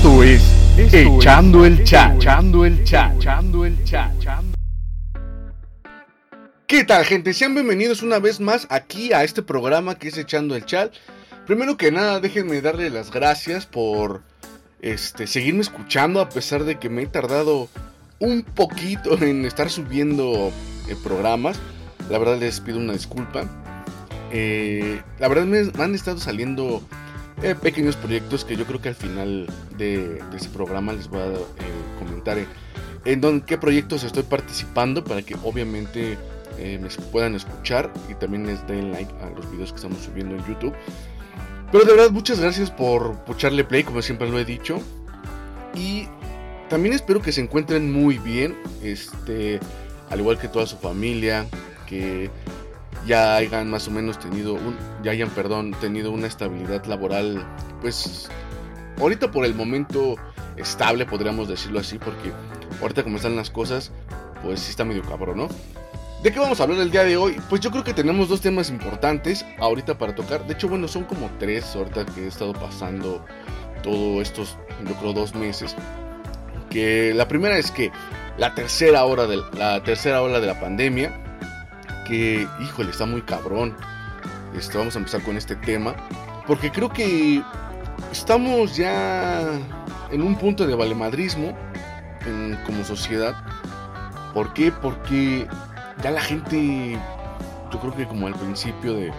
Esto es Echando el Chat. Echando el Chat. Echando el Chat. ¿Qué tal, gente? Sean bienvenidos una vez más aquí a este programa que es Echando el Chat. Primero que nada, déjenme darle las gracias por este, seguirme escuchando a pesar de que me he tardado un poquito en estar subiendo eh, programas. La verdad les pido una disculpa. Eh, la verdad me han estado saliendo eh, pequeños proyectos que yo creo que al final de, ese programa les voy a eh, comentar en, qué proyectos estoy participando para que obviamente eh, me puedan escuchar y también les den like a los videos que estamos subiendo en YouTube. Pero de verdad muchas gracias por echarle play como siempre lo he dicho. Y también espero que se encuentren muy bien, este, al igual que toda su familia, que ya hayan más o menos tenido un, ya hayan, perdón, tenido una estabilidad laboral, pues ahorita por el momento estable, podríamos decirlo así, porque ahorita como están las cosas, pues sí está medio cabrón, ¿no? ¿De qué vamos a hablar el día de hoy? Pues yo creo que tenemos dos temas importantes ahorita para tocar. De hecho, bueno, son como tres ahorita que he estado pasando todos estos, yo creo, dos meses. Que la primera es que la tercera hora de la tercera ola de la pandemia que, híjole, está muy cabrón. Este, vamos a empezar con este tema. Porque creo que estamos ya en un punto de valemadrismo como sociedad. ¿Por qué? Porque ya la gente, yo creo que como al principio de,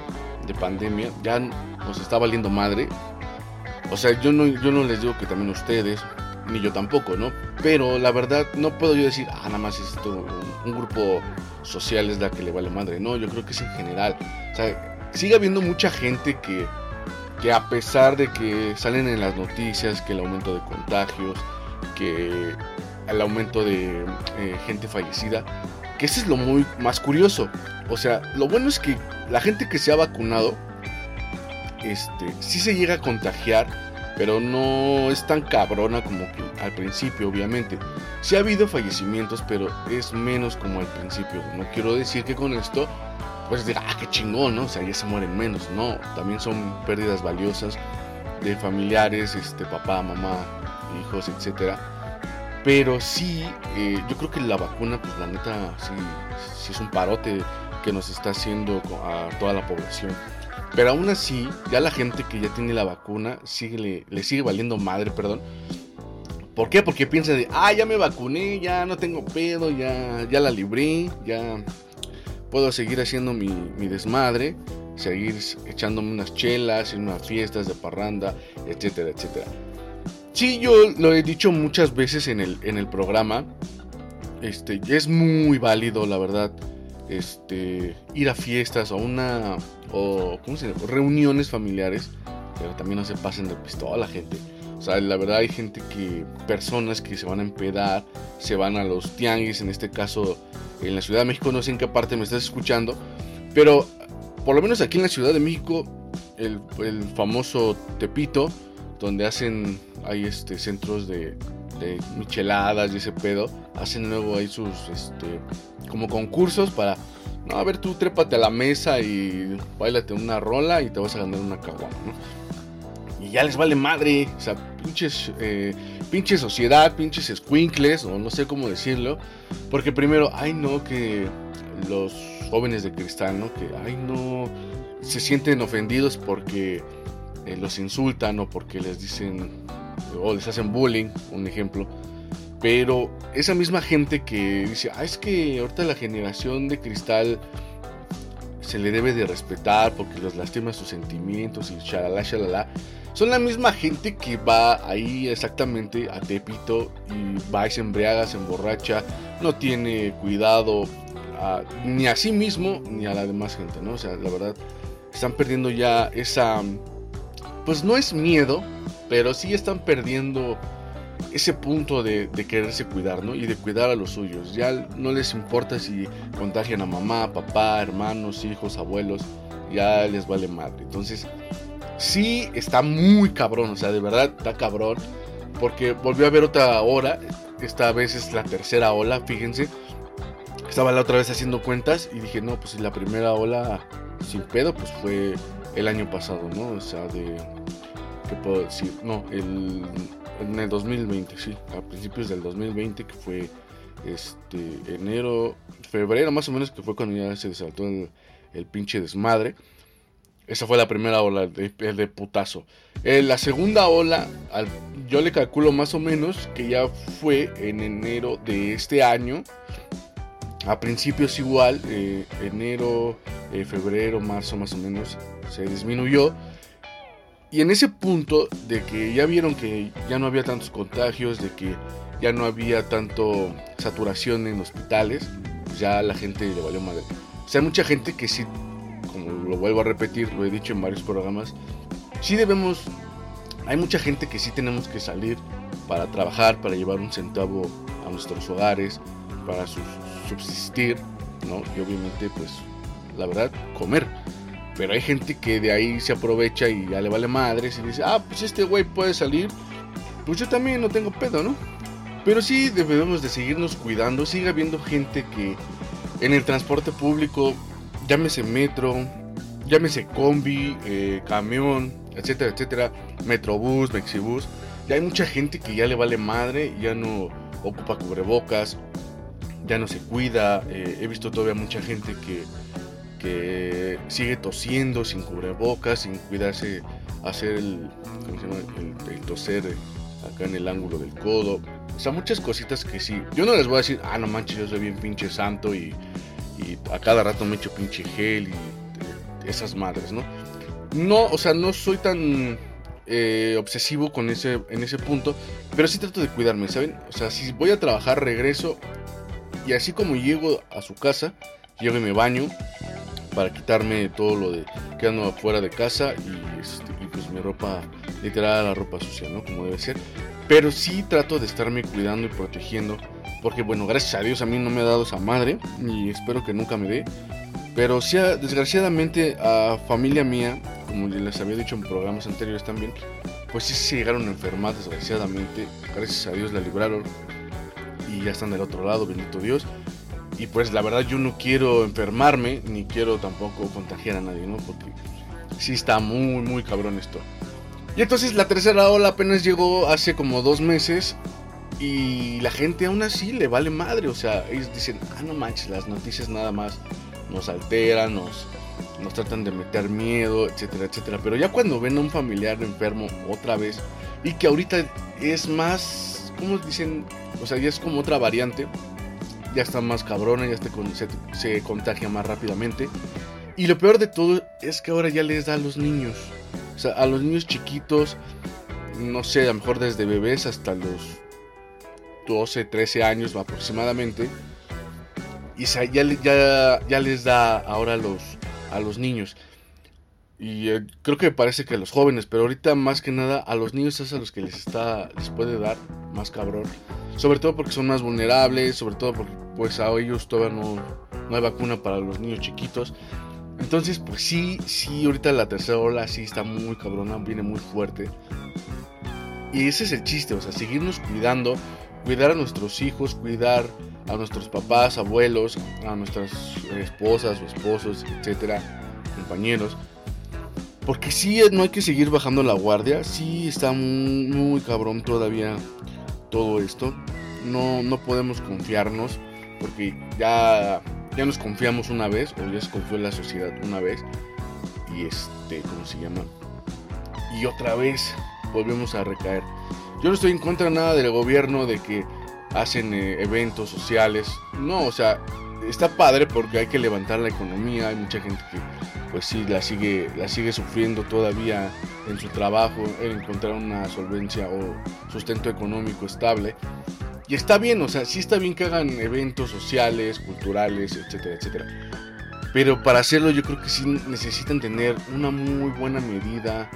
de pandemia, ya nos está valiendo madre. O sea, yo no, yo no les digo que también ustedes, ni yo tampoco, ¿no? Pero la verdad, no puedo yo decir, ah, nada más es esto, un, grupo social es la que le vale madre. No, yo creo que es en general. O sea, sigue habiendo mucha gente que, que a pesar de que salen en las noticias que el aumento de contagios, que el aumento de eh, gente fallecida, que ese es lo muy más curioso. O sea, lo bueno es que la gente que se ha vacunado, este, sí se llega a contagiar pero no es tan cabrona como que al principio, obviamente. Sí ha habido fallecimientos, pero es menos como al principio. No quiero decir que con esto, pues diga, ah, qué chingón, ¿no? O sea, ya se mueren menos. No, también son pérdidas valiosas de familiares, este, papá, mamá, hijos, etcétera. Pero sí, eh, yo creo que la vacuna, pues la neta, sí, sí es un parote que nos está haciendo a toda la población. Pero aún así, ya la gente que ya tiene la vacuna sigue, le, sigue valiendo madre, perdón. ¿Por qué? Porque piensa de, ah, ya me vacuné, ya no tengo pedo, ya, ya la libré, ya puedo seguir haciendo mi, desmadre, seguir echándome unas chelas, en unas fiestas de parranda, etcétera, etcétera. Sí, yo lo he dicho muchas veces en el, en el programa. Este, es muy válido, la verdad este, ir a fiestas o una o ¿cómo se llama? reuniones familiares, pero también no se pasen de pistola, gente. O sea, la verdad hay gente que, personas que se van a empedar, se van a los tianguis, en este caso en la Ciudad de México, no sé en qué parte me estás escuchando, pero por lo menos aquí en la Ciudad de México, el, el famoso Tepito, donde hacen, hay este, centros de, de micheladas y ese pedo, hacen luego ahí sus, este, como concursos para, no, a ver, tú trépate a la mesa y bailate una rola y te vas a ganar una caguama, ¿no? Y ya les vale madre, o sea, pinches, eh, sociedad, pinches squinkles, o no sé cómo decirlo, porque primero, ay no, que los jóvenes de cristal, ¿no? Que, ay no, se sienten ofendidos porque eh, los insultan o porque les dicen o les hacen bullying, un ejemplo. Pero esa misma gente que dice, ah, es que ahorita la generación de cristal se le debe de respetar porque los lastima sus sentimientos y shalala, shalala. Son la misma gente que va ahí exactamente a Tepito y va y se embriaga, se emborracha, no tiene cuidado ni a sí mismo ni a la demás gente, ¿no? O sea, la verdad, están perdiendo ya esa, pues no es miedo, pero sí están perdiendo ese punto de, quererse cuidar, ¿no? Y de cuidar a los suyos. Ya no les importa si contagian a mamá, papá, hermanos, hijos, abuelos, ya les vale madre. Entonces, sí está muy cabrón, o sea, de verdad está cabrón, porque volvió a haber otra hora, esta vez es la tercera ola, fíjense. Estaba la otra vez haciendo cuentas y dije, no, pues la primera ola sin pedo, pues fue el año pasado, ¿no? O sea, de... ¿Qué puedo decir? No, el en el 2020, sí, a principios del 2020, que fue este enero, febrero más o menos, que fue cuando ya se desató el, el pinche desmadre. Esa fue la primera ola de, de putazo. Eh, la segunda ola, al, yo le calculo más o menos que ya fue en enero de este año. A principios igual, eh, enero, eh, febrero, marzo más o menos, se disminuyó. Y en ese punto de que ya vieron que ya no había tantos contagios, de que ya no había tanto saturación en hospitales, pues ya la gente le valió madre. O sea, hay mucha gente que sí como lo vuelvo a repetir, lo he dicho en varios programas, sí debemos, hay mucha gente que sí tenemos que salir para trabajar, para llevar un centavo a nuestros hogares, para subsistir, ¿no? Y obviamente, pues, la verdad, comer. Pero hay gente que de ahí se aprovecha y ya le vale madres y dice, ah, pues este güey puede salir, pues yo también no tengo pedo, ¿no? Pero sí debemos de seguirnos cuidando, sigue habiendo gente que en el transporte público llámese metro, llámese combi, eh, camión, etcétera, etcétera, metrobús, mexibús. Ya hay mucha gente que ya le vale madre, ya no ocupa cubrebocas, ya no se cuida. Eh, he visto todavía mucha gente que, que sigue tosiendo sin cubrebocas, sin cuidarse, hacer el, toser acá en el ángulo del codo. O sea, muchas cositas que sí. Yo no les voy a decir, ah, no manches, yo soy bien pinche santo y y a cada rato me echo pinche gel y eh, esas madres, ¿no? No, o sea, no soy tan eh, obsesivo con ese, en ese punto, pero sí trato de cuidarme, ¿saben? O sea, si voy a trabajar, regreso y así como llego a su casa, llego y me baño para quitarme todo lo de quedando afuera de casa y, este, y pues mi ropa, literal, la ropa sucia, ¿no? Como debe ser. Pero sí trato de estarme cuidando y protegiendo porque bueno, gracias a Dios a mí no me ha dado esa madre y espero que nunca me dé. Pero sí, desgraciadamente a familia mía, como les había dicho en programas anteriores también, pues sí se llegaron a enfermar desgraciadamente. Gracias a Dios la libraron y ya están del otro lado, bendito Dios. Y pues la verdad yo no quiero enfermarme ni quiero tampoco contagiar a nadie, ¿no? Porque sí está muy, muy cabrón esto. Y entonces la tercera ola apenas llegó hace como dos meses y la gente aún así le vale madre. O sea, ellos dicen, ah, no manches, las noticias nada más nos alteran, nos, nos tratan de meter miedo, etcétera, etcétera. Pero ya cuando ven a un familiar enfermo otra vez, y que ahorita es más, ¿cómo dicen? O sea, ya es como otra variante, ya está más cabrona, ya se, se contagia más rápidamente. Y lo peor de todo es que ahora ya les da a los niños. O sea, a los niños chiquitos, no sé, a lo mejor desde bebés hasta los 12, 13 años aproximadamente. Y ya, ya, ya les da ahora a los, a los niños. Y eh, creo que parece que a los jóvenes, pero ahorita más que nada a los niños es a los que les está les puede dar más cabrón. Sobre todo porque son más vulnerables, sobre todo porque pues a ellos todavía no, no hay vacuna para los niños chiquitos. Entonces, pues sí, sí, ahorita la tercera ola sí está muy cabrona, viene muy fuerte. Y ese es el chiste, o sea, seguirnos cuidando, cuidar a nuestros hijos, cuidar a nuestros papás, abuelos, a nuestras esposas o esposos, etcétera, compañeros. Porque sí, no hay que seguir bajando la guardia. Sí está muy, cabrón todavía todo esto. No, no podemos confiarnos. Porque ya, ya nos confiamos una vez. O ya se confió la sociedad una vez. Y este, ¿cómo se llama? Y otra vez volvemos a recaer. Yo no estoy en contra nada del gobierno de que hacen eh, eventos sociales. No, o sea, está padre porque hay que levantar la economía. Hay mucha gente que pues sí la sigue, la sigue sufriendo todavía en su trabajo, en encontrar una solvencia o sustento económico estable. Y está bien, o sea, sí está bien que hagan eventos sociales, culturales, etcétera, etcétera. Pero para hacerlo yo creo que sí necesitan tener una muy buena medida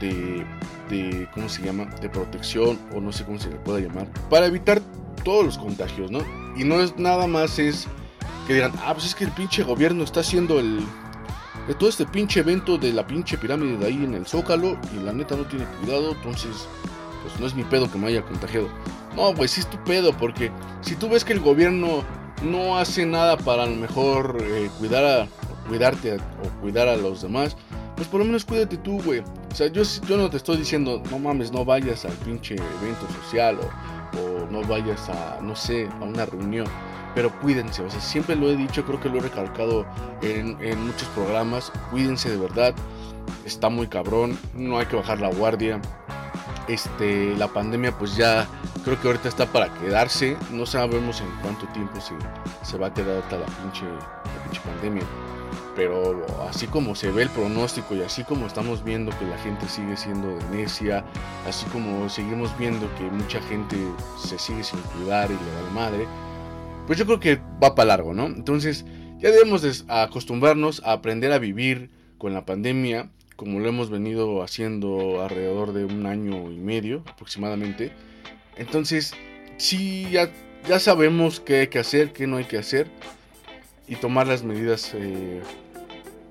de, de, ¿cómo se llama? De protección o no sé cómo se le pueda llamar. Para evitar todos los contagios, ¿no? Y no es nada más es que digan, ah, pues es que el pinche gobierno está haciendo el... De todo este pinche evento de la pinche pirámide de ahí en el Zócalo y la neta no tiene cuidado, entonces pues no es mi pedo que me haya contagiado. No, pues sí es tu pedo, porque si tú ves que el gobierno no hace nada para a lo mejor eh, cuidar a, cuidarte o cuidar a los demás, pues por lo menos cuídate tú, güey. O sea, yo, yo no te estoy diciendo, no mames, no vayas al pinche evento social o no vayas a, no sé, a una reunión pero cuídense, o sea, siempre lo he dicho, creo que lo he recalcado en, muchos programas, cuídense de verdad, está muy cabrón, no hay que bajar la guardia, este, la pandemia pues ya creo que ahorita está para quedarse, no sabemos en cuánto tiempo se, se va a quedar hasta la pinche, la pandemia, pero así como se ve el pronóstico y así como estamos viendo que la gente sigue siendo de necia, así como seguimos viendo que mucha gente se sigue sin cuidar y le da la madre, pues yo creo que va para largo, ¿no? Entonces ya debemos acostumbrarnos a aprender a vivir con la pandemia, como lo hemos venido haciendo alrededor de un año y medio aproximadamente. Entonces, sí, ya, ya sabemos qué hay que hacer, qué no hay que hacer, y tomar las medidas eh,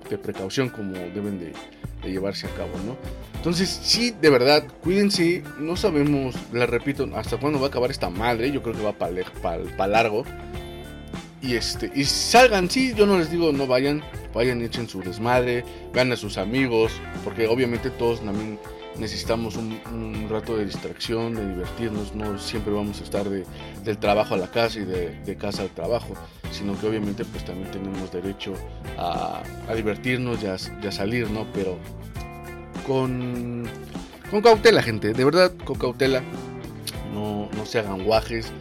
de precaución como deben de, de llevarse a cabo, ¿no? Entonces, sí, de verdad, cuídense. No sabemos, les repito, hasta cuándo va a acabar esta madre. Yo creo que va para pa, largo. Y este, y salgan, sí, yo no les digo no vayan, vayan y echen su desmadre, vean a sus amigos, porque obviamente todos también necesitamos un, un, rato de distracción, de divertirnos, no siempre vamos a estar de, del trabajo a la casa y de, de, casa al trabajo, sino que obviamente pues también tenemos derecho a, a divertirnos y a, salir, ¿no? Pero con, con cautela, gente, de verdad, con cautela, no, no se hagan guajes,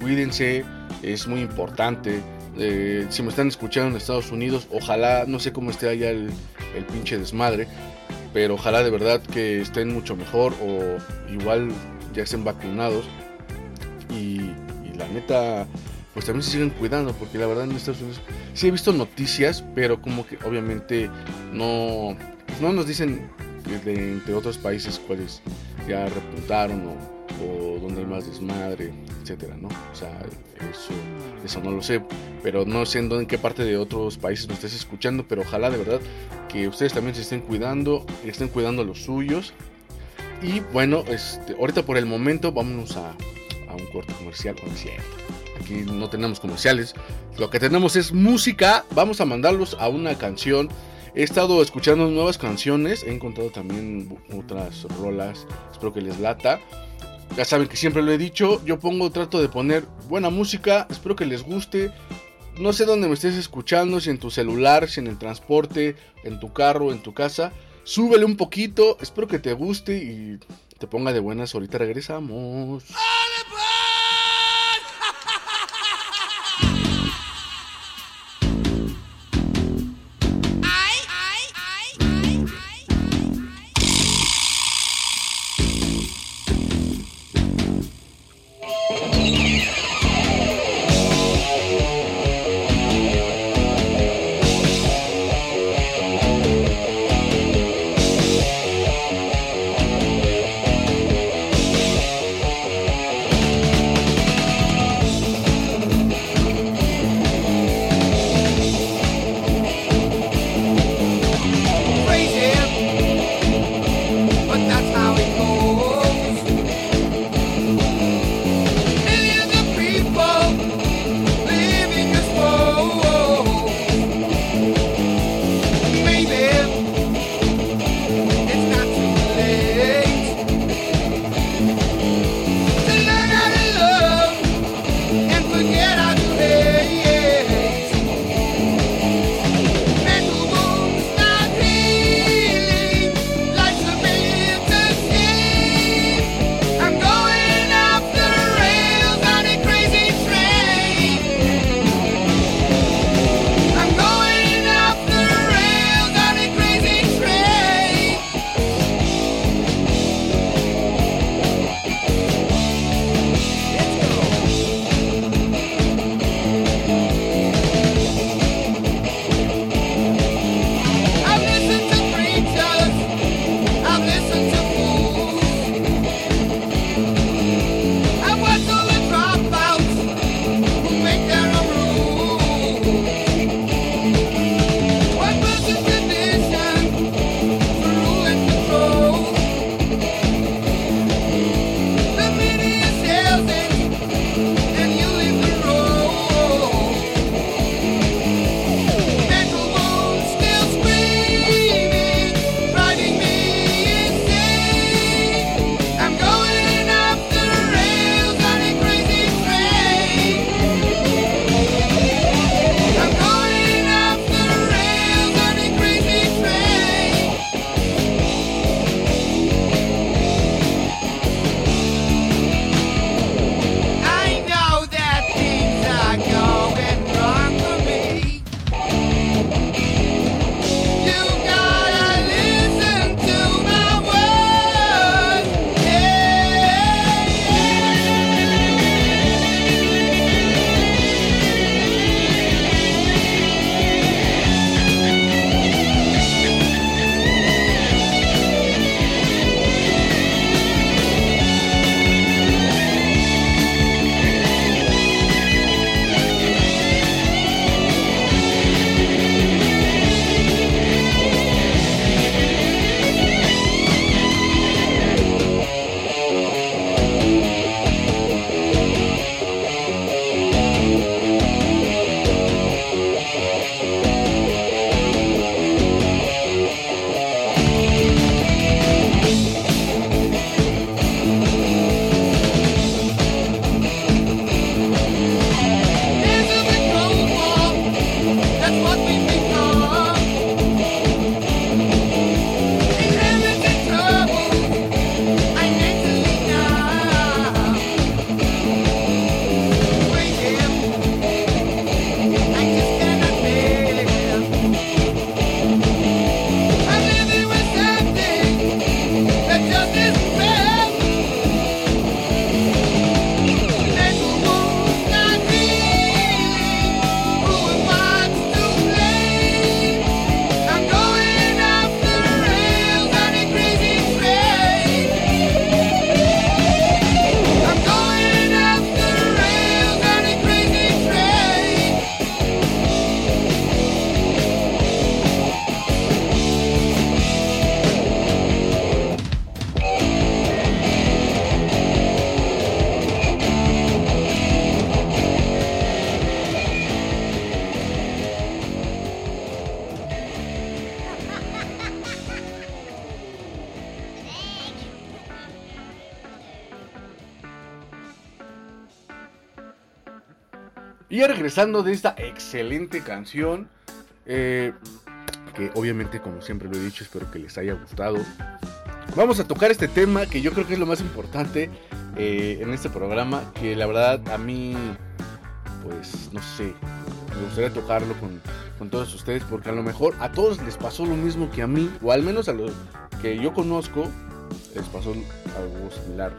cuídense, es muy importante. Eh, si me están escuchando en Estados Unidos, ojalá, no sé cómo esté allá el, el pinche desmadre, pero ojalá de verdad que estén mucho mejor o igual ya estén vacunados y, la neta pues también se siguen cuidando porque la verdad en Estados Unidos sí he visto noticias pero como que obviamente no pues no nos dicen de, entre otros países cuáles ya repuntaron o, o donde hay más desmadre etcétera no o sea eso eso no lo sé pero no sé en, dónde, qué parte de otros países me estés escuchando pero ojalá de verdad que ustedes también se estén cuidando estén cuidando a los suyos. Y bueno este ahorita por el momento vámonos a, a un corte comercial comercial aquí no tenemos comerciales lo que tenemos es música vamos a mandarlos a una canción He estado escuchando nuevas canciones, he encontrado también otras rolas, espero que les lata. Ya saben que siempre lo he dicho, yo pongo, trato de poner buena música, espero que les guste. No sé dónde me estés escuchando, si en tu celular, si en el transporte, en tu carro, en tu casa. Súbele un poquito, espero que te guste y te ponga de buenas. Ahorita regresamos. Y regresando de esta excelente canción, eh, que obviamente como siempre lo he dicho, espero que les haya gustado. Vamos a tocar este tema que yo creo que es lo más importante eh, en este programa, que la verdad a mí, pues no sé, me gustaría tocarlo con, con todos ustedes, porque a lo mejor a todos les pasó lo mismo que a mí, o al menos a los que yo conozco, les pasó algo similar,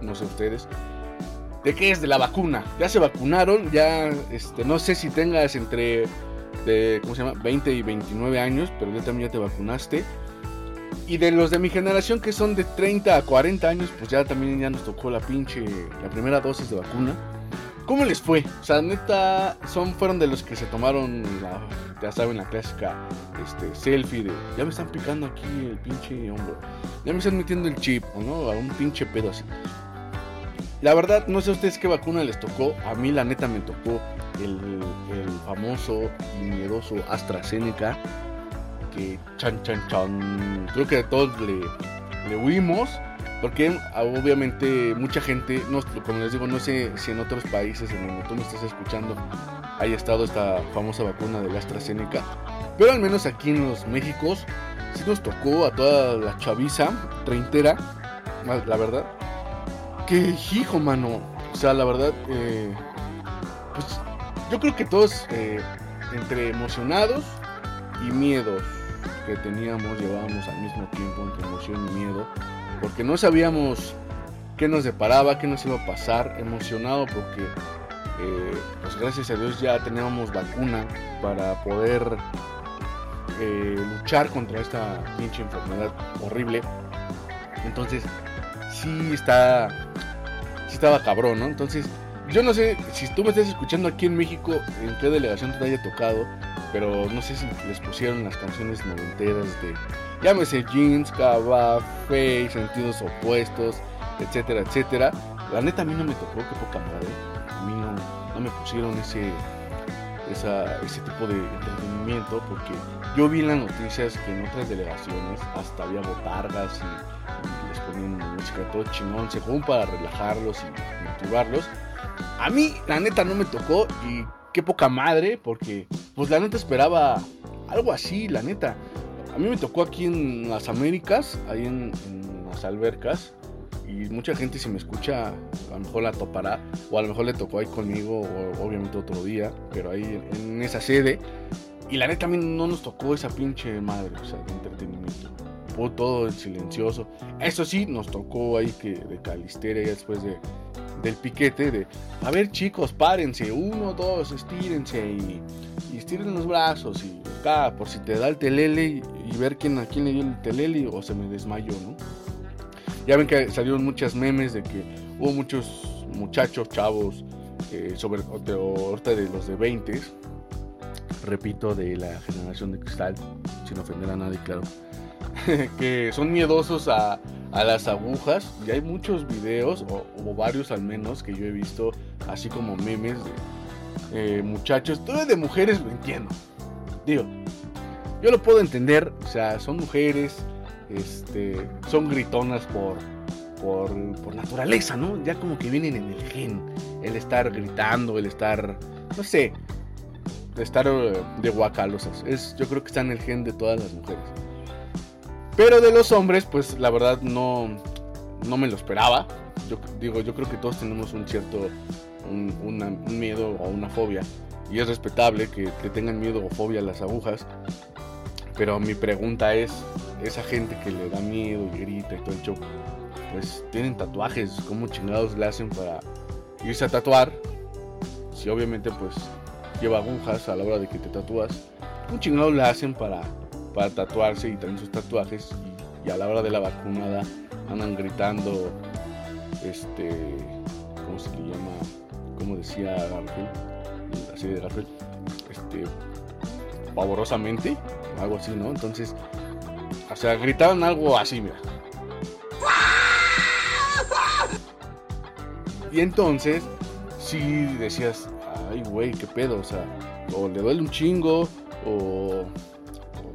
no sé ustedes. ¿De qué es? De la vacuna. Ya se vacunaron, ya este, no sé si tengas entre ¿cómo se llama? 20 y 29 años, pero ya también ya te vacunaste. Y de los de mi generación que son de 30 a 40 años, pues ya también ya nos tocó la pinche, la primera dosis de vacuna. ¿Cómo les fue? O sea, neta, son, fueron de los que se tomaron, la, ya saben, la clásica este, selfie de, ya me están picando aquí el pinche hombro, ya me están metiendo el chip, ¿no? A un pinche pedo así. La verdad, no sé a ustedes qué vacuna les tocó, a mí la neta me tocó el, famoso y miedoso AstraZeneca, que chan chan chan, creo que todos le, le huimos porque obviamente mucha gente, no, como les digo, no sé si en otros países en donde tú me estás escuchando haya estado esta famosa vacuna de la AstraZeneca. Pero al menos aquí en los Méxicos sí nos tocó a toda la chaviza treintera, la verdad. Que hijo, mano. O sea, la verdad, eh, pues yo creo que todos eh, entre emocionados y miedos que teníamos, llevábamos al mismo tiempo entre emoción y miedo porque no sabíamos qué nos deparaba, qué nos iba a pasar, emocionado porque eh, pues gracias a Dios ya teníamos vacuna para poder luchar contra esta pinche enfermedad horrible. Entonces, sí está, sí estaba cabrón, ¿no? Entonces, yo no sé si tú me estás escuchando aquí en México, en qué delegación te haya tocado, pero no sé si les pusieron las canciones noventeras de Llámese jeans, cava, face, sentidos opuestos, etcétera, etcétera. La neta a mí no me tocó, qué poca madre. A mí no, me pusieron ese, ese tipo de entretenimiento porque yo vi en las noticias que en otras delegaciones hasta había botargas y, les ponían música todo chingón, según para relajarlos y motivarlos. A mí la neta no me tocó y qué poca madre porque pues la neta esperaba algo así, la neta. A mí me tocó aquí en las Américas, ahí en, las albercas. Y mucha gente si me escucha, a lo mejor la topará. O a lo mejor le tocó ahí conmigo, o obviamente otro día. Pero ahí en, esa sede. Y la neta a mí no nos tocó esa pinche madre, o sea, de entretenimiento. Fue todo silencioso. Eso sí, nos tocó ahí que de calisteria después de, del piquete de, a ver chicos, párense, uno, dos, estírense y, y estiren los brazos y acá, por si te da el telele y, ver quién, a quién le dio el telele o se me desmayó, ¿no? Ya ven que salieron muchas memes de que hubo muchos muchachos, chavos, eh, sobre ahorita de los de 20, repito, de la generación de cristal, sin ofender a nadie, claro, que son miedosos a, a las agujas. Y hay muchos videos o, varios al menos que yo he visto así como memes de eh, muchachos todo de mujeres lo entiendo. Digo yo lo puedo entender o sea son mujeres este son gritonas por por, por naturaleza no ya como que vienen en el gen el estar gritando el estar no sé estar eh, de guacalosas es yo creo que está en el gen de todas las mujeres pero de los hombres, pues la verdad no, no me lo esperaba. Yo digo, yo creo que todos tenemos un cierto un, miedo o una fobia. Y es respetable que, tengan miedo o fobia a las agujas. Pero mi pregunta es, esa gente que le da miedo y grita y todo el show, pues tienen tatuajes, ¿cómo chingados le hacen para irse a tatuar? Si obviamente pues lleva agujas a la hora de que te tatúas, ¿cómo chingados le hacen para para tatuarse y traen sus tatuajes y, a la hora de la vacunada andan gritando, este, ¿cómo se le llama? Como decía Garfield, la serie de Garfield, este, pavorosamente, algo así, ¿no? Entonces, o sea, gritaban algo así, mira. Y entonces, si decías, ay, güey, qué pedo, o sea, o le duele un chingo, o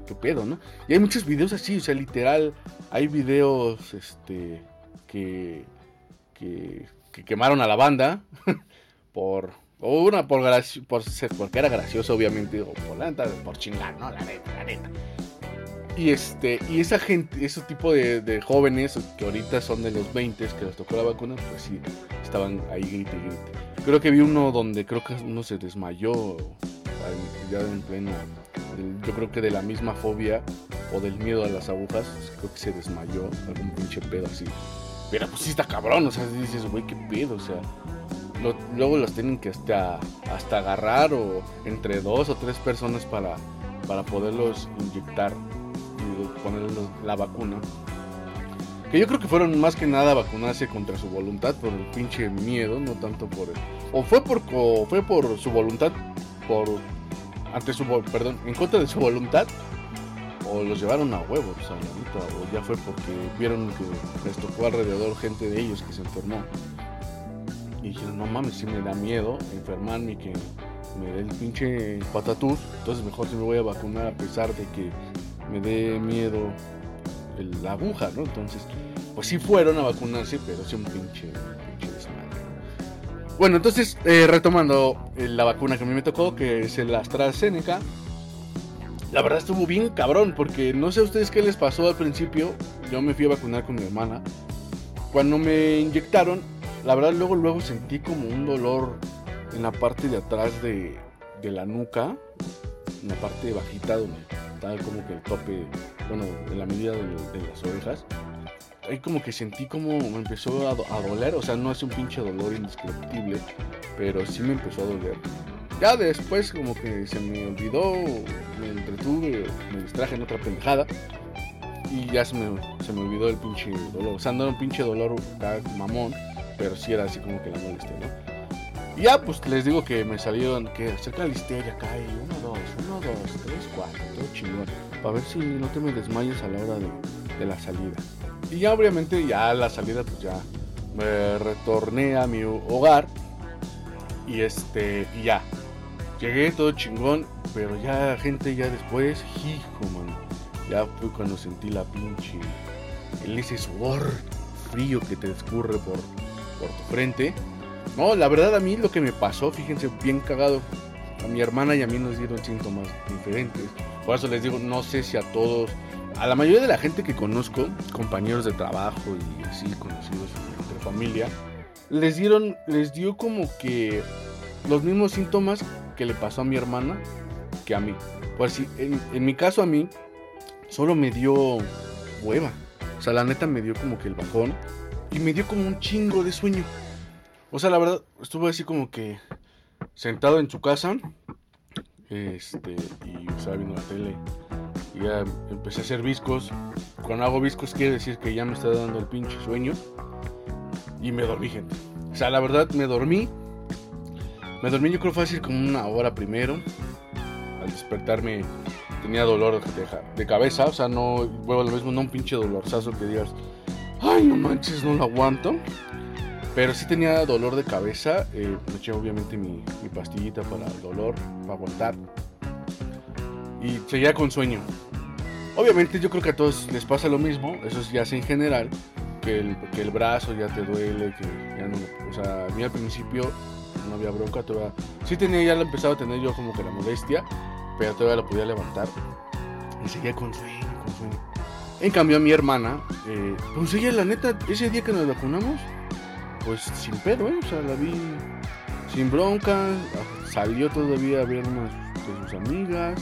qué pedo, ¿no? Y hay muchos videos así, o sea, literal, hay videos, este, que, que, quemaron a la banda por, O una por, por ser, porque era gracioso, obviamente, o por la por chingar, ¿no? La neta, la neta. Y este, y esa gente, ese tipo de, jóvenes que ahorita son de los 20 que les tocó la vacuna, pues sí, estaban ahí grite grite. Creo que vi uno donde creo que uno se desmayó ya en plena, yo creo que de la misma fobia o del miedo a las agujas, creo que se desmayó, algún pinche pedo así. Pero pues sí está cabrón, o sea, dices, güey, qué pedo, o sea. luego los tienen que hasta, hasta agarrar o entre dos o tres personas para, para poderlos inyectar y ponerles la vacuna. Que yo creo que fueron más que nada vacunarse contra su voluntad por el pinche miedo, no tanto por el, o fue por o fue por su voluntad por ante su perdón, en contra de su voluntad o los llevaron a huevos, o, o ya fue porque vieron que les tocó alrededor gente de ellos que se enfermó. Y dijeron, no mames, si me da miedo enfermarme y que me dé el pinche patatús, entonces mejor si me voy a vacunar a pesar de que me dé miedo la aguja, ¿no? Entonces, pues sí fueron a vacunarse, pero sí un pinche, pinche desmadre. Bueno, entonces, eh, retomando eh, la vacuna que a mí me tocó, que es el AstraZeneca, la verdad estuvo bien cabrón, porque no sé a ustedes qué les pasó al principio. Yo me fui a vacunar con mi hermana. Cuando me inyectaron, la verdad luego luego sentí como un dolor en la parte de atrás de, la nuca, en la parte bajita donde está como que el tope, bueno, en la medida de, las orejas. Ahí como que sentí como me empezó a, a doler, o sea, no es un pinche dolor indescriptible, pero sí me empezó a doler. Ya después como que se me olvidó, me entretuve, me distraje en otra pendejada. Y ya se me, se me olvidó el pinche dolor. O sea, no era un pinche dolor mamón, pero sí era así como que la molestia, ¿no? Y ya, pues les digo que me salieron, que acerca de la histeria acá y uno, dos, uno, dos, tres, cuatro, todo chingón. Para ver si no te me desmayes a la hora de, de la salida. Y ya obviamente ya la salida pues ya me retorné a mi hogar. Y este, y ya, Llegué todo chingón, pero ya gente ya después, hijo, man. Ya fue cuando sentí la pinche, el ese sudor frío que te escurre por, por tu frente. No, la verdad a mí lo que me pasó, fíjense, bien cagado. A mi hermana y a mí nos dieron síntomas diferentes. Por eso les digo, no sé si a todos, a la mayoría de la gente que conozco, compañeros de trabajo y así conocidos entre familia, les dieron, les dio como que los mismos síntomas que le pasó a mi hermana que a mí. Pues sí, en, mi caso a mí solo me dio hueva. O sea, la neta me dio como que el bajón y me dio como un chingo de sueño. O sea, la verdad, estuve así como que sentado en su casa. Este, y estaba viendo la tele. Y ya empecé a hacer viscos. Cuando hago viscos quiere decir que ya me está dando el pinche sueño. Y me dormí, gente. O sea, la verdad me dormí me dormí yo creo fácil como una hora primero. Al despertarme tenía dolor de, cabeza, o sea, no, vuelvo lo mismo, no un pinche dolorzazo que digas, ay, no manches, no lo aguanto. Pero sí tenía dolor de cabeza, eh, me eché obviamente mi, pastillita para el dolor, para aguantar. Y seguía con sueño. Obviamente yo creo que a todos les pasa lo mismo, eso ya es en general, que el, que el brazo ya te duele, que ya no... O sea, a mí al principio no había bronca, todavía. Sí tenía, ya lo empezaba a tener yo como que la modestia, pero todavía lo podía levantar. Y seguía con sueño, con sueño. En cambio, a mi hermana, eh, pues ella, la neta, ese día que nos vacunamos, pues sin pedo, ¿eh? O sea, la vi sin bronca, salió todavía a ver unas de sus amigas,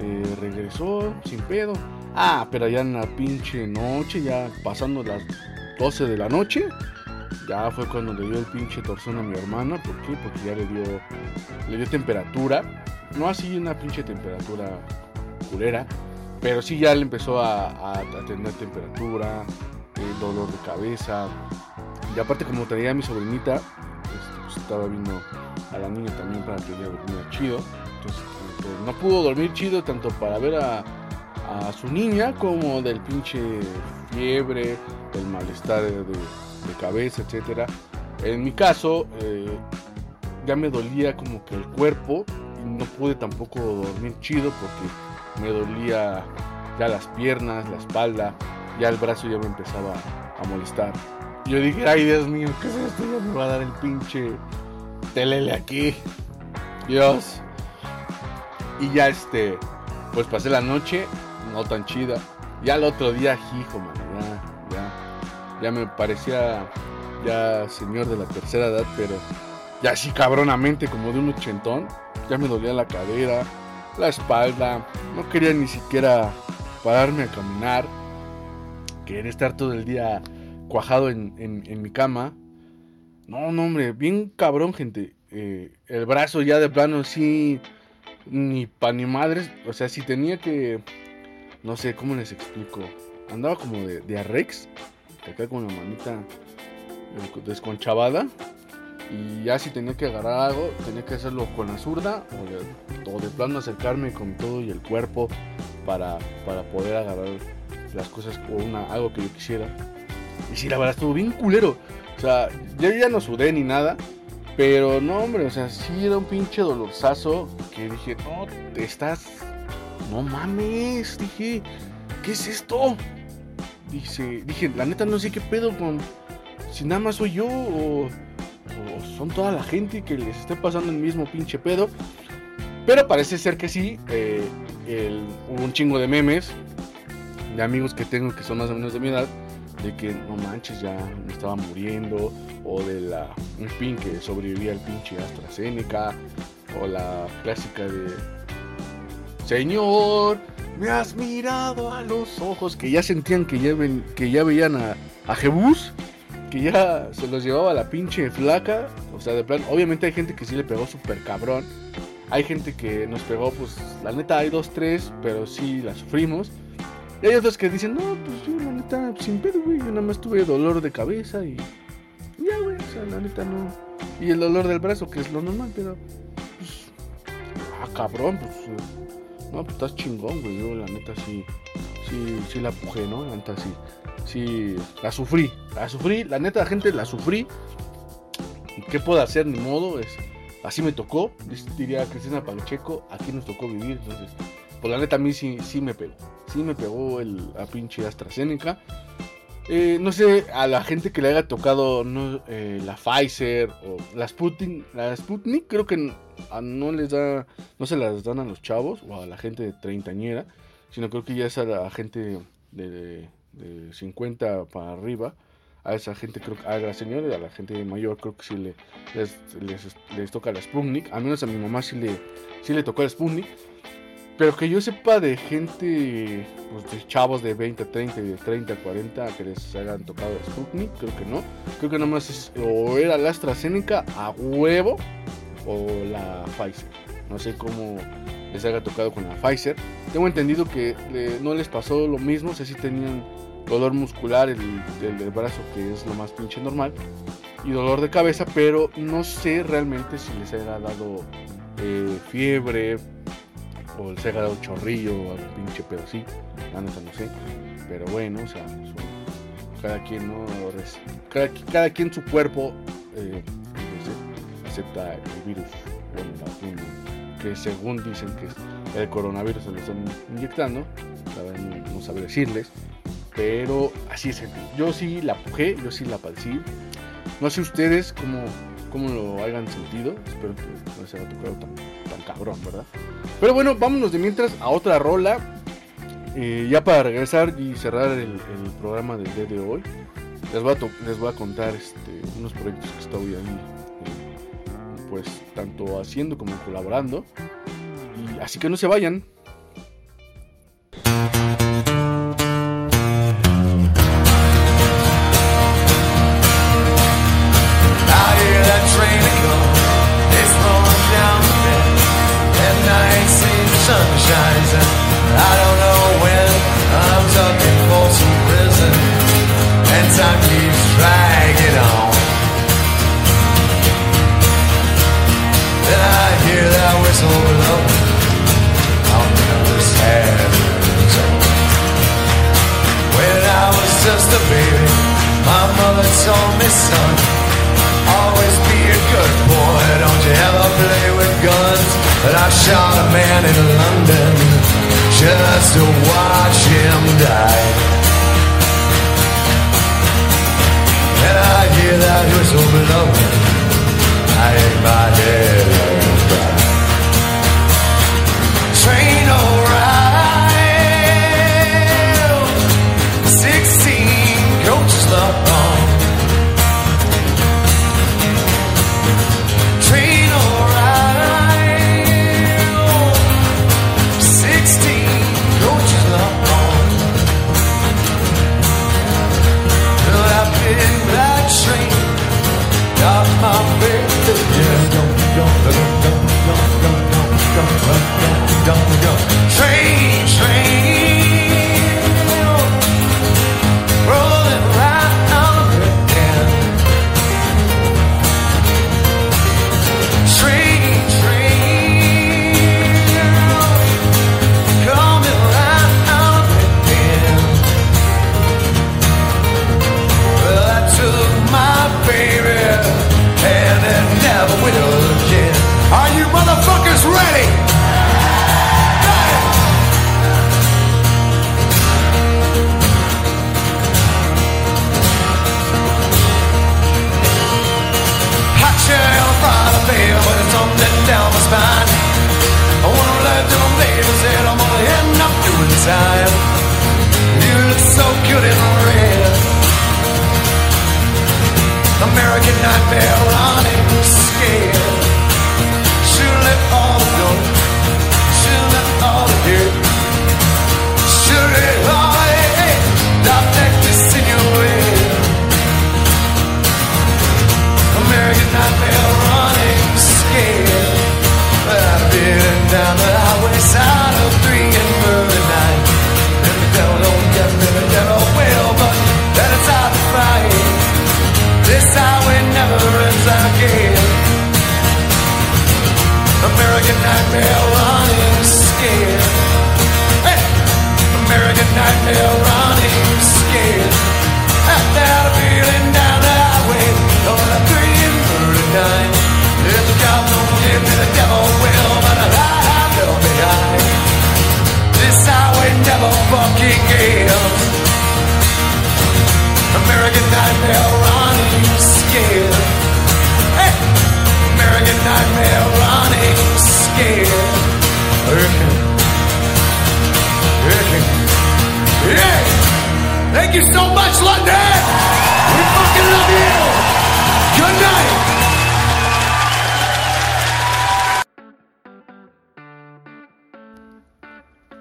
eh, regresó sin pedo. Ah, pero ya en la pinche noche, ya pasando las 12 de la noche, ya fue cuando le dio el pinche torzón a mi hermana. ¿Por qué? Porque ya le dio, le dio temperatura. No así una pinche temperatura culera. Pero sí ya le empezó a, tener temperatura, eh, dolor de cabeza. Y aparte como tenía a mi sobrinita, este, pues, estaba viendo a la niña también para que ella durmiera chido. Entonces no pudo dormir chido tanto para ver a, su niña como del pinche fiebre, del malestar de, de cabeza, etcétera. En mi caso, eh, ya me dolía como que el cuerpo y no pude tampoco dormir chido porque me dolía ya las piernas, la espalda, ya el brazo ya me empezaba a molestar. Yo dije, ay Dios mío, ¿qué es esto? Ya me va a dar el pinche, telele aquí. Dios. Y ya este, pues pasé la noche, no tan chida. Ya el otro día, hijo, man, ya, ya, ya me parecía ya señor de la tercera edad, pero ya así cabronamente, como de un ochentón. Ya me dolía la cadera, la espalda, no quería ni siquiera pararme a caminar. Quería estar todo el día cuajado en, en mi cama. No, no, hombre, bien cabrón, gente. Eh, el brazo ya de plano sí, ni pa' ni madres. O sea, si tenía que, no sé, ¿cómo les explico? Andaba como de, de arrex, acá con la manita desconchavada. Y ya si tenía que agarrar algo, tenía que hacerlo con la zurda o de, plano acercarme con todo y el cuerpo para, para poder agarrar las cosas o una, algo que yo quisiera. Y sí, la verdad estuvo bien culero. O sea, yo ya no sudé ni nada. Pero no, hombre, o sea, sí era un pinche dolorzazo que dije, no, te estás. No mames, dije, ¿qué es esto? Dice, dije, la neta no sé qué pedo con. Si nada más soy yo o, son toda la gente que les esté pasando el mismo pinche pedo. Pero parece ser que sí. Eh, un chingo de memes de amigos que tengo que son más o menos de mi edad de que no manches, ya me estaba muriendo, o de la, un fin que sobrevivía al pinche AstraZeneca, o la clásica de Señor, me has mirado a los ojos, que ya sentían que ya, que ya veían a, a Jebus, que ya se los llevaba la pinche flaca, o sea, de plan, obviamente hay gente que sí le pegó súper cabrón, hay gente que nos pegó, pues la neta hay dos, tres, pero sí la sufrimos. Y hay otros que dicen, no, pues yo la neta, sin pedo, güey, yo nada más tuve dolor de cabeza y. Ya, güey, o sea, la neta no. Y el dolor del brazo, que es lo normal, pero. Pues. Ah, cabrón, pues. Eh, no, pues estás chingón, güey. Yo la neta sí. Sí, sí la pujé, ¿no? La neta sí. Sí, la sufrí. La sufrí, la neta, gente, la sufrí. ¿Qué puedo hacer? Ni modo, es. Así me tocó, diría Cristina Pacheco, aquí nos tocó vivir, entonces pues la neta a mí sí, sí me pegó. Sí me pegó el, la pinche AstraZeneca. Eh, no sé, a la gente que le haya tocado no, eh, la Pfizer o la Sputnik, la Sputnik creo que no les da, no se las dan a los chavos o a la gente de treintañera, sino creo que ya es a la gente de, de, 50 para arriba, a esa gente creo que, a la señora, a la gente mayor creo que sí le, les, les, toca la Sputnik, a menos a mi mamá sí le, sí le tocó la Sputnik. Pero que yo sepa de gente, pues de chavos de 20, 30, de 30, 40 que les hayan tocado Sputnik, creo que no. Creo que nomás es, o era la AstraZeneca a huevo o la Pfizer. No sé cómo les haya tocado con la Pfizer. Tengo entendido que no les pasó lo mismo, o sea, tenían dolor muscular el, del brazo, que es lo más pinche normal, y dolor de cabeza, pero no sé realmente si les haya dado eh, fiebre, o el Sega chorrillo, o algún pinche pedo así, la no sé, pero bueno, o sea, cada quien, ¿no? Cada, quien su cuerpo eh, acepta el virus, bueno, la que según dicen que el coronavirus se lo están inyectando, no, no sabe decirles, pero así es, yo sí la pujé, yo sí la padecí, no sé ustedes cómo cómo lo hayan sentido. Espero que no se haya tocado tan, cabrón, ¿verdad? Pero bueno, vámonos de mientras a otra rola. Eh, ya para regresar y cerrar el, programa del día de hoy, les voy a, les voy a contar este, unos proyectos que estoy ahí, eh, pues tanto haciendo como colaborando. Así que no se vayan. time keeps dragging on. Then I hear that whistle. I'll never When I was just a baby, my mother told me, son, always be a good boy. Don't you ever play with guns? But I shot a man in London just to watch him die. I hear that whistle blowing, I hang my head.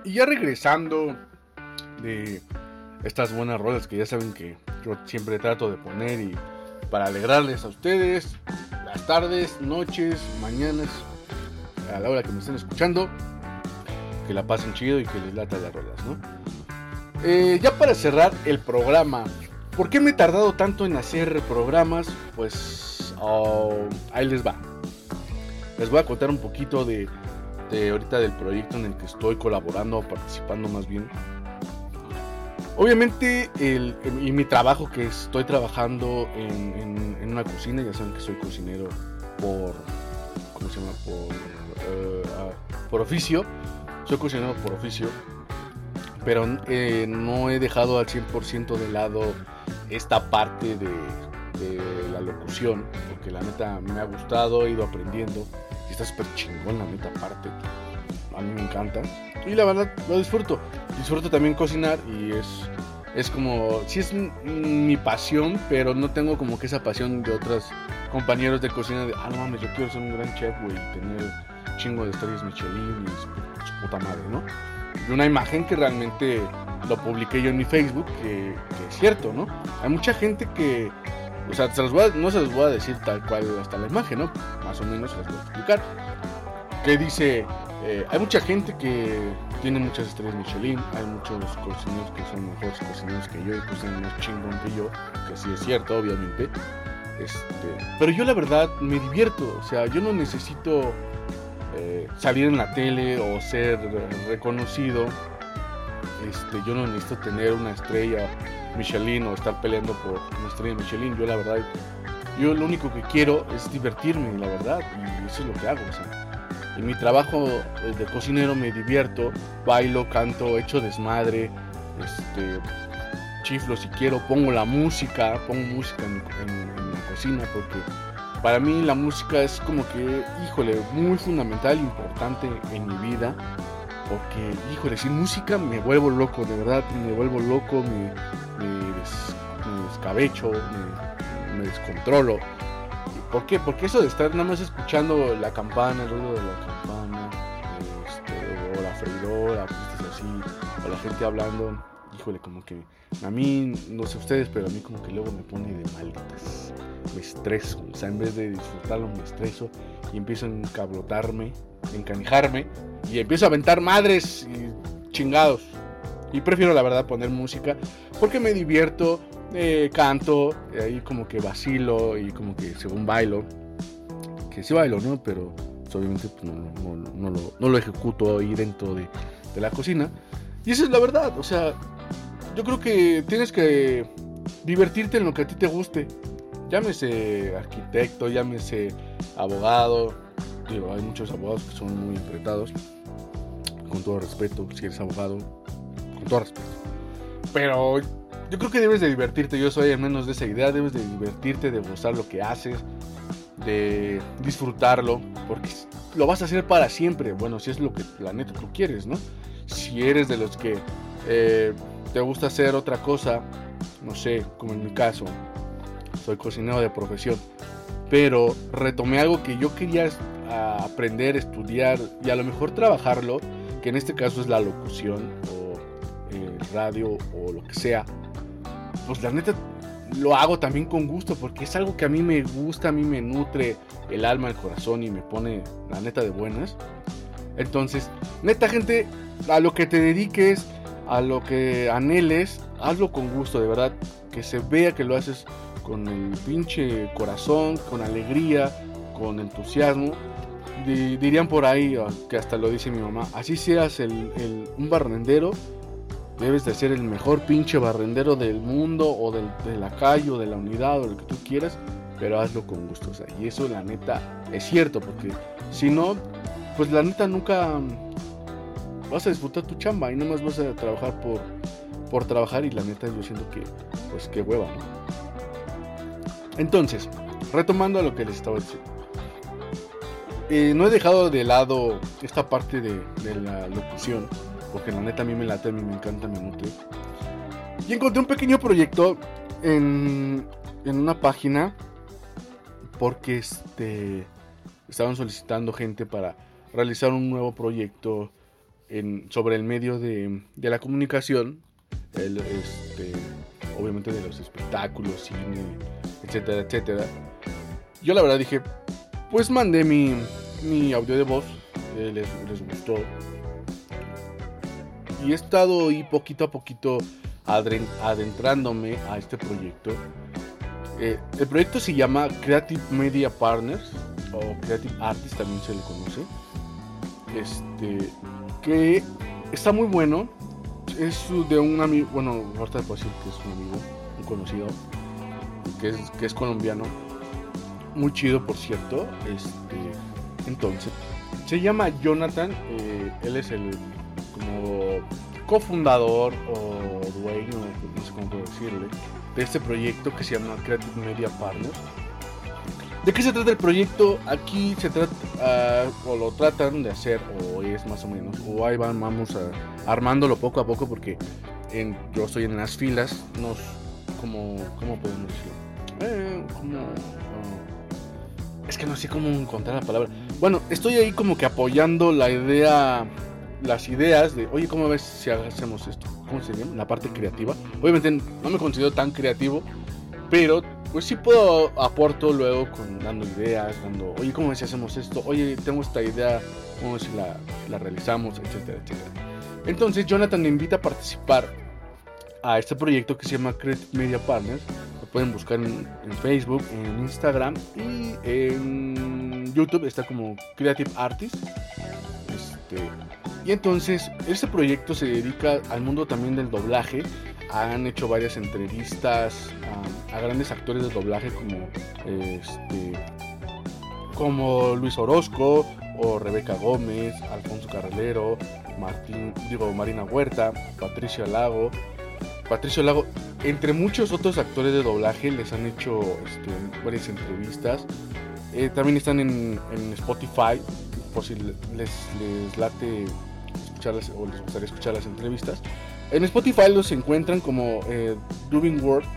Y ya regresando de estas buenas rolas que ya saben que yo siempre trato de poner y para alegrarles a ustedes las tardes, noches, mañanas, a la hora que me estén escuchando, que la pasen chido y que les lata las rolas, ¿no? Eh, ya para cerrar el programa, ¿por qué me he tardado tanto en hacer programas? Pues oh, ahí les va. Les voy a contar un poquito de, de ahorita del proyecto en el que estoy colaborando, participando más bien. Obviamente, el, y mi trabajo que estoy trabajando en, en- una cocina, ya saben que soy cocinero por. ¿Cómo se llama? Por, eh, ah, por oficio. Soy cocinero por oficio. Pero eh, no he dejado al 100% de lado esta parte de la locución. Porque la neta me ha gustado, he ido aprendiendo. Está súper chingón la neta parte. A mí me encanta. Y la verdad lo disfruto. Disfruto también cocinar y es, es como, sí es mi pasión, pero no tengo como que esa pasión de otros compañeros de cocina de, ah, no mames, yo quiero ser un gran chef, güey, tener chingo de estrellas Michelin y su, su puta madre, ¿no? Y una imagen que realmente lo publiqué yo en mi Facebook, que, que es cierto, ¿no? Hay mucha gente que, o sea, no se los voy a decir tal cual hasta la imagen, ¿no? Más o menos se los voy a explicar. Que dice, eh, hay mucha gente que tiene muchas estrellas Michelin, hay muchos cocineros que son mejores cocineros que yo y cocinan más chingón que yo, que sí es cierto, obviamente. Este, pero yo la verdad me divierto, o sea, yo no necesito eh, salir en la tele o ser reconocido. Este, yo no necesito tener una estrella Michelin o estar peleando por una estrella Michelin. Yo la verdad, yo lo único que quiero es divertirme, la verdad, y eso es lo que hago. O en mi trabajo eh, de cocinero me divierto, bailo, canto, echo desmadre, este, chiflo si quiero, pongo la música, pongo música en, en- en la cocina porque para mí la música es como que, híjole, muy fundamental, importante en mi vida. Porque, híjole, sin música me vuelvo loco, de verdad, me vuelvo loco, me, des- me descabecho, me, descontrolo. ¿Por qué? Porque eso de estar nada más escuchando la campana, el ruido de la campana, este, o la freidora, así, o la gente hablando, híjole, como que a mí, no sé ustedes, pero a mí como que luego me pone de malitas. Me estreso, o sea, en vez de disfrutarlo me estreso y empiezo a encablotarme, encanijarme y empiezo a aventar madres y chingados. Y prefiero la verdad poner música porque me divierto, eh, canto, ahí como que vacilo y como que según bailo. Que sí bailo, ¿no? Pero pues, obviamente pues, no, no- no lo, no lo ejecuto ahí dentro de, de la cocina. Y esa es la verdad, o sea, yo creo que tienes que divertirte en lo que a ti te guste. Llámese arquitecto, llámese abogado. Digo, hay muchos abogados que son muy interpretados. Con todo respeto, si eres abogado, con todo respeto. Pero yo creo que debes de divertirte. Yo soy al menos de esa idea. Debes de divertirte, de gozar lo que haces, de disfrutarlo, porque lo vas a hacer para siempre. Bueno, si es lo que la neta tú quieres, ¿no? Si eres de los que eh, te gusta hacer otra cosa, no sé, como en mi caso, soy cocinero de profesión, pero retomé algo que yo quería aprender, estudiar y a lo mejor trabajarlo, que en este caso es la locución o el radio o lo que sea, pues la neta lo hago también con gusto porque es algo que a mí me gusta, a mí me nutre el alma, el corazón y me pone la neta de buenas. Entonces, neta gente, a lo que te dediques, a lo que anheles, hazlo con gusto, de verdad, que se vea que lo haces con el pinche corazón, con alegría, con entusiasmo. Di- dirían por ahí, ah, que hasta lo dice mi mamá, así seas el, un barrendero, debes de ser el mejor pinche barrendero del mundo o del- de la calle o de la unidad o lo que tú quieras, pero hazlo con gusto. o sea, y eso la neta es cierto, porque si no, pues la neta nunca vas a disfrutar tu chamba y nomás vas a trabajar por, por trabajar y la neta yo siento que, pues qué hueva, ¿no? Entonces, retomando a lo que les estaba diciendo. Eh, no he dejado de lado esta parte de, la locución, porque la neta a mí me late, a mí me encanta, me nutre. Y encontré un pequeño proyecto en, en una página, porque este, estaban solicitando gente para realizar un nuevo proyecto sobre el medio de, de la comunicación, el, este, obviamente de los espectáculos, cine, etcétera, etcétera. Yo la verdad dije, pues mandé mi, mi audio de voz, eh, les, gustó. Y he estado ahí poquito a poquito adentrándome a este proyecto. Eh, el proyecto se llama Creative Media Partners o Creative Artists también se le conoce. Este, que está muy bueno. Es de un amigo, bueno, ahorita puedo decir que es un amigo, un conocido, que es, que es colombiano. Muy chido, por cierto. Este, entonces, se llama Jonathan. Eh, él es el como cofundador o dueño, no sé cómo decirle, de este proyecto que se llama Creative Media Partners. ¿De qué se trata el proyecto? Aquí se trata, uh, o lo tratan de hacer, o es más o menos, o ahí van, vamos a, armándolo poco a poco, porque yo estoy en las filas, nos, como, ¿cómo podemos decirlo? Eh, como, uh, es que no sé cómo encontrar la palabra. Bueno, estoy ahí como que apoyando la idea, las ideas de, oye, ¿cómo ves si hacemos esto? ¿Cómo se llama? La parte creativa. Obviamente no me considero tan creativo, pero pues sí puedo aporto luego con dando ideas, dando, oye, ¿cómo ves si hacemos esto? Oye, tengo esta idea, ¿cómo ves si la, la realizamos? Etcétera, etcétera. Entonces Jonathan me invita a participar a este proyecto que se llama Creative Media Partners. Lo pueden buscar en, Facebook, en Instagram y en YouTube. Está como Creative Artist. Este, y entonces, este proyecto se dedica al mundo también del doblaje. Han hecho varias entrevistas a, grandes actores de doblaje como este, como Luis Orozco o Rebeca Gómez, Alfonso Carrelero, Martín, digo, Marina Huerta, Patricio Lago. Patricio Lago, entre muchos otros actores de doblaje, les han hecho este, varias entrevistas. Eh, también están en, Spotify, por si les, les late escucharlas o les gustaría escuchar las entrevistas. En Spotify los encuentran como eh, Dubbing World,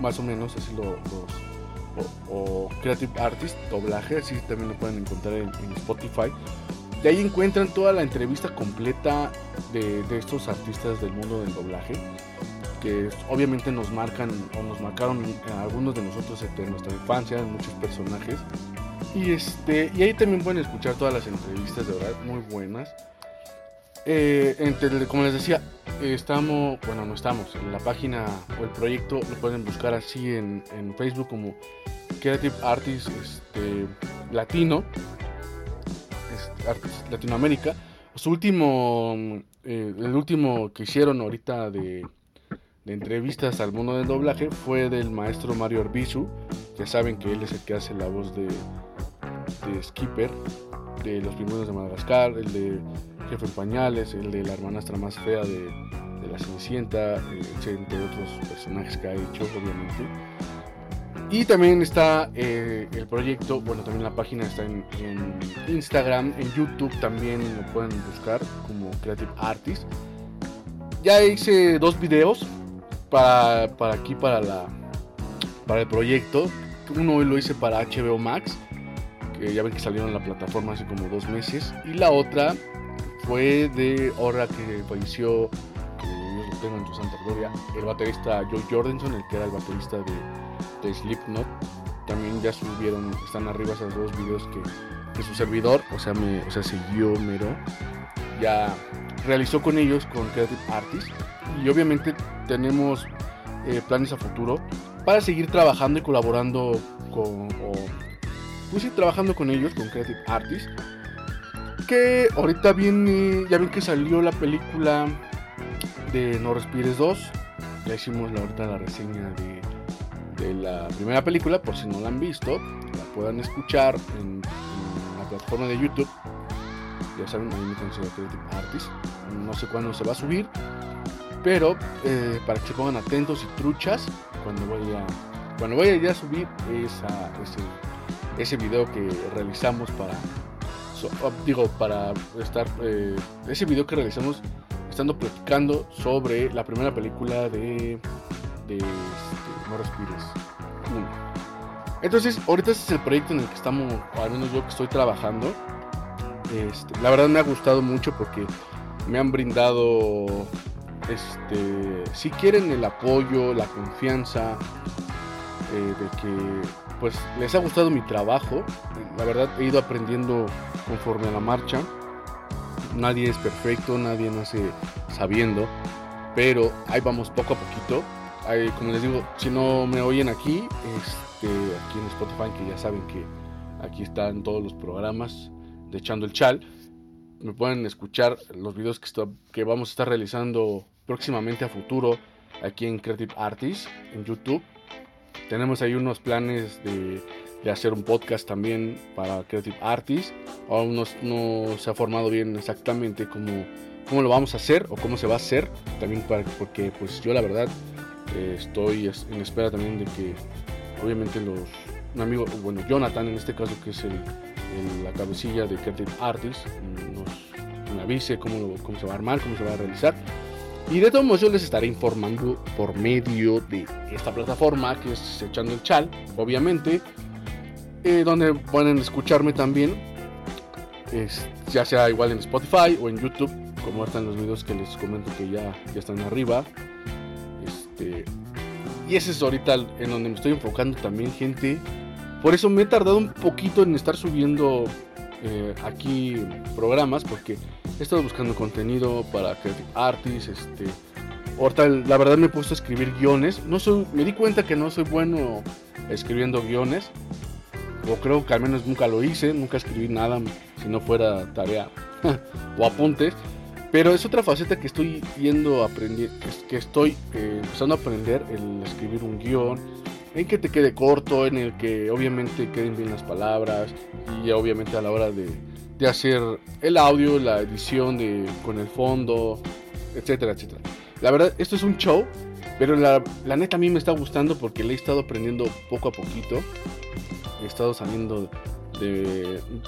más o menos, así lo, los, o, Creative Artist, doblaje, así también lo pueden encontrar en, en Spotify. De ahí encuentran toda la entrevista completa de, estos artistas del mundo del doblaje, que obviamente nos marcan o nos marcaron algunos de nosotros en nuestra infancia, en muchos personajes. Y, este, y ahí también pueden escuchar todas las entrevistas, de verdad, muy buenas. Eh, entre, como les decía, estamos, bueno, no estamos, en la página o el proyecto lo pueden buscar así en, en Facebook como Creative Artist este, Latino, Artist Latinoamérica. Su último, eh, el último que hicieron ahorita de, entrevistas al mundo del doblaje fue del maestro Mario Arbizu. Ya saben que él es el que hace la voz de, de Skipper, de Los Pingüinos de Madagascar, el de Jefe en Pañales, el de la hermanastra más fea de, de la Cenicienta, eh, entre otros personajes que ha hecho, obviamente. Y también está eh, el proyecto, bueno, también la página está en, Instagram, en YouTube también lo pueden buscar como Creative Artist. Ya hice dos videos para, para aquí, para, la, para el proyecto. Uno lo hice para HBO Max, que ya ven que salieron en la plataforma hace como dos meses. Y la otra fue de ahora que falleció, que Dios lo tenga en su santa gloria, el baterista Joe Jordanson, el que era el baterista de, de Slipknot. También ya subieron, están arriba esos dos videos que, que su servidor, o sea, me, o sea, siguió Mero, ya realizó con ellos, con Creative Artists. Y obviamente tenemos eh, planes a futuro para seguir trabajando y colaborando con, o, pues sí, trabajando con ellos, con Creative Artists que ahorita viene, ya ven que salió la película de No Respires 2. Ya hicimos la, ahorita la reseña de, la primera película, por si no la han visto, la puedan escuchar en, la plataforma de YouTube. Ya saben, ahí me considero Creative Artist. No sé cuándo se va a subir, pero eh, para que se pongan atentos y truchas cuando vaya Cuando vaya ya a subir esa, ese, ese video que realizamos para, oh, digo, para estar, eh, ese video que realizamos estando platicando sobre la primera película de, No Respires 1. Entonces, ahorita ese es el proyecto en el que estamos, o al menos yo que estoy trabajando. Este, la verdad me ha gustado mucho porque me han brindado, este, si quieren el apoyo, la confianza, eh, de que pues les ha gustado mi trabajo. La verdad he ido aprendiendo conforme a la marcha. Nadie es perfecto, nadie nace sabiendo, pero ahí vamos poco a poquito. Como les digo, si no me oyen aquí, este, aquí en Spotify, que ya saben que aquí están todos los programas de Echando el Chal, me pueden escuchar los videos que, está- que vamos a estar realizando próximamente a futuro aquí en Creative Artists en YouTube. Tenemos ahí unos planes de, de hacer un podcast también para Creative Artists. Aún no, no se ha formado bien exactamente cómo, cómo lo vamos a hacer o cómo se va a hacer. También porque pues yo la verdad eh, estoy es- en espera también de que obviamente los un amigo, bueno Jonathan en este caso que es el, la cabecilla de Creative Artists nos, avise cómo, cómo se va a armar, cómo se va a realizar. Y de todos modos yo les estaré informando por medio de esta plataforma que es Echando el Chal, obviamente, eh, donde pueden escucharme también, ya sea igual en Spotify o en YouTube, como están los videos que les comento que ya están arriba. Este, y ese es ahorita en donde me estoy enfocando también, gente. Por eso me he tardado un poquito en estar subiendo eh, aquí programas, porque he estado buscando contenido para Creative Artists, este, la verdad me he puesto a escribir guiones, no soy, me di cuenta que no soy bueno escribiendo guiones, o creo que al menos nunca lo hice, nunca escribí nada si no fuera tarea o apuntes, pero es otra faceta que estoy yendo a aprender, que, estoy eh, empezando a aprender el escribir un guion, en que te quede corto, en el que obviamente queden bien las palabras y obviamente a la hora de, de hacer el audio, la edición de, con el fondo, etcétera, etcétera. La verdad, esto es un show, pero la, la neta a mí me está gustando porque le he estado aprendiendo poco a poquito. He estado saliendo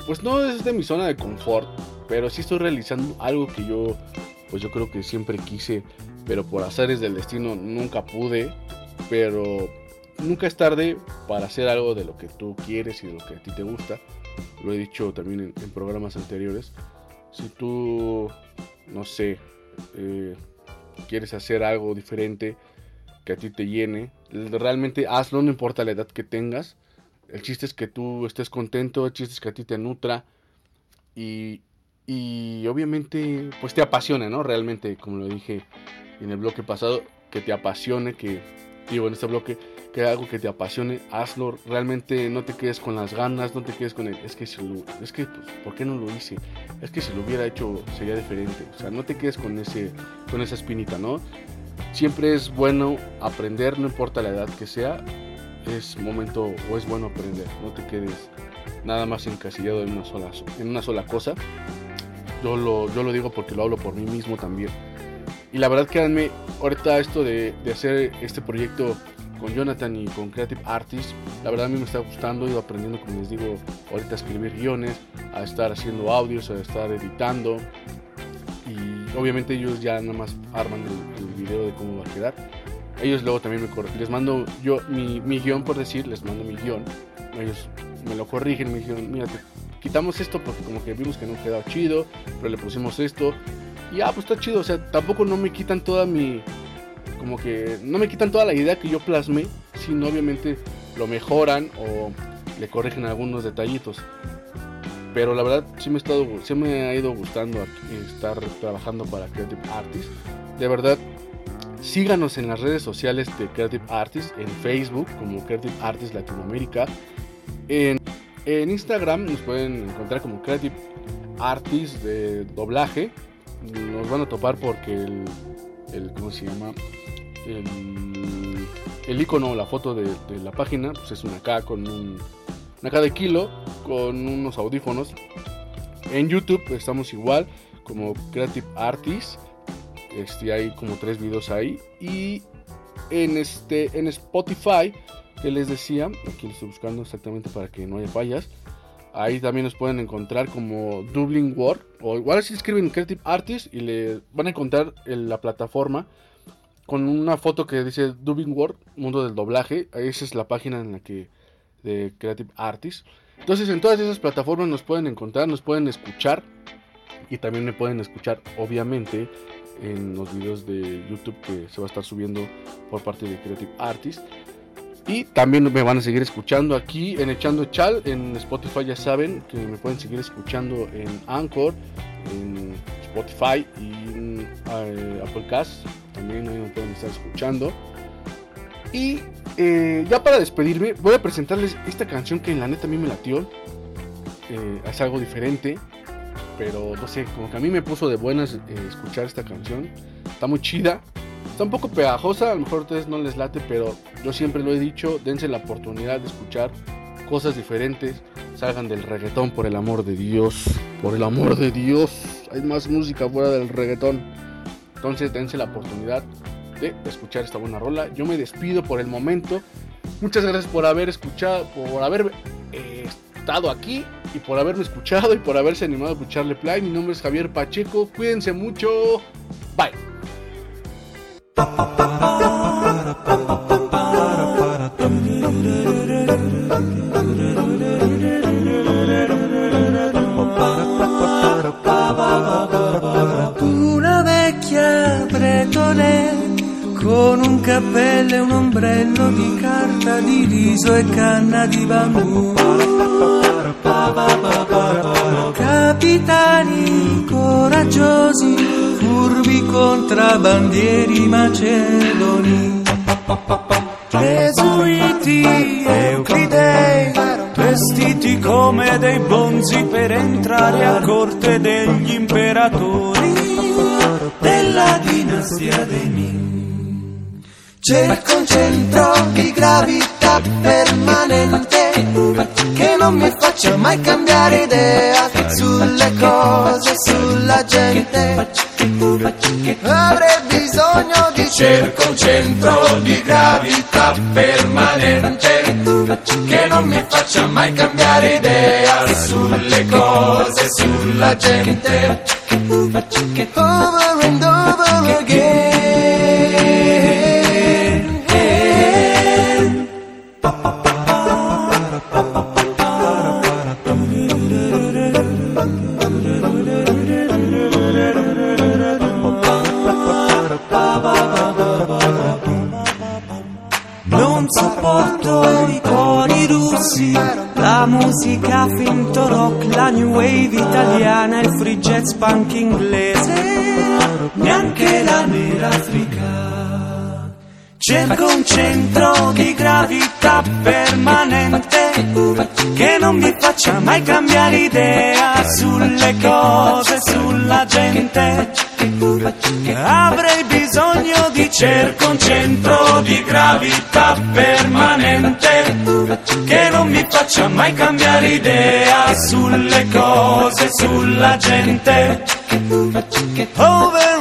pues no es de mi zona de confort, pero sí estoy realizando algo que yo, pues yo creo que siempre quise, pero por azares del destino nunca pude, pero nunca es tarde para hacer algo de lo que tú quieres y de lo que a ti te gusta. Lo he dicho también en, en programas anteriores. Si tú, no sé, eh, quieres hacer algo diferente que a ti te llene, realmente hazlo, no importa la edad que tengas. El chiste es que tú estés contento, el chiste es que a ti te nutra y, y obviamente pues te apasione, ¿no? Realmente, como lo dije en el bloque pasado, que te apasione, que digo en este bloque, que algo que te apasione, hazlo, realmente no te quedes con las ganas, no te quedes con el, es que si lo, es que, pues, ¿por qué no lo hice? Es que si lo hubiera hecho sería diferente, o sea, no te quedes con ese, con esa espinita, ¿no? Siempre es bueno aprender, no importa la edad que sea, es momento o es bueno aprender, no te quedes nada más encasillado en una sola, en una sola cosa. Yo lo, yo lo digo porque lo hablo por mí mismo también. Y la verdad, créanme, ahorita esto de, de hacer este proyecto con Jonathan y con Creative Artists, la verdad a mí me está gustando, he ido aprendiendo, como les digo, ahorita a escribir guiones, a estar haciendo audios, a estar editando. Y obviamente ellos ya nada más arman el video de cómo va a quedar. Ellos luego también me corrigen, les mando yo mi, mi guion, por decir, les mando mi guion. Ellos me lo corrigen, me dijeron, mira, quitamos esto porque como que vimos que no quedaba chido, pero le pusimos esto. Y ah, pues está chido, o sea, tampoco no me quitan toda mi, como que no me quitan toda la idea que yo plasmé, sino obviamente lo mejoran o le corrigen algunos detallitos. Pero la verdad sí me, ha estado, sí me ha ido gustando estar trabajando para Creative Artists. De verdad, síganos en las redes sociales de Creative Artists, en Facebook como Creative Artists Latinoamérica. En, en Instagram nos pueden encontrar como Creative Artists de doblaje. Nos van a topar porque el, el ¿cómo se llama? El, el icono, la foto de, la página, pues es una K con un, una K de kilo, con unos audífonos. En YouTube estamos igual, como Creative Artists. Este, hay como tres videos ahí. Y en, este, en Spotify que les decía, aquí lo estoy buscando exactamente para que no haya fallas. Ahí también nos pueden encontrar como Dublin World. O igual si escriben Creative Artist y le van a encontrar en la plataforma con una foto que dice Dublin World, mundo del doblaje. Esa es la página en la que de Creative Artist. Entonces en todas esas plataformas nos pueden encontrar, nos pueden escuchar. Y también me pueden escuchar, obviamente, en los videos de YouTube que se va a estar subiendo por parte de Creative Artist. Y también me van a seguir escuchando aquí en Echando Chal, en Spotify ya saben que me pueden seguir escuchando en Anchor, en Spotify y en eh, Apple Cast, también ahí me pueden estar escuchando. Y eh, ya para despedirme, voy a presentarles esta canción que en la neta a mí me latió. Eh, es algo diferente, pero no sé, como que a mí me puso de buenas escuchar esta canción. Está muy chida. Está un poco pegajosa, a lo mejor a ustedes no les late, pero yo siempre lo he dicho, dense la oportunidad de escuchar cosas diferentes, salgan del reggaetón por el amor de Dios, por el amor de Dios, hay más música fuera del reggaetón. Entonces dense la oportunidad de escuchar esta buena rola. Yo me despido por el momento. Muchas gracias por haber escuchado, por haber eh, estado aquí y por haberme escuchado y por haberse animado a escucharle play. Mi nombre es Javier Pacheco. Cuídense mucho. Bye. Una con un cappello e un ombrello di carta di riso e canna di bambù. Capitani coraggiosi, furbi contrabbandieri macedoni. Gesuiti euclidei, vestiti come dei bonzi per entrare a corte degli imperatori della dinastia dei Ming. Cerco un centro di gravità permanente che non mi faccia mai cambiare idea sulle cose, sulla gente. Avrei bisogno di cerco un centro di gravità permanente che non mi faccia mai cambiare idea sulle cose, sulla gente. Over and over again. I cori russi, la musica finto rock, la new wave italiana, il free jazz punk inglese, neanche la nera africana. Cerco un centro di gravità permanente che non mi faccia mai cambiare idea sulle cose, sulla gente. Avrei bisogno di cerco un centro di gravità permanente che non mi faccia mai cambiare idea sulle cose, sulla gente. Over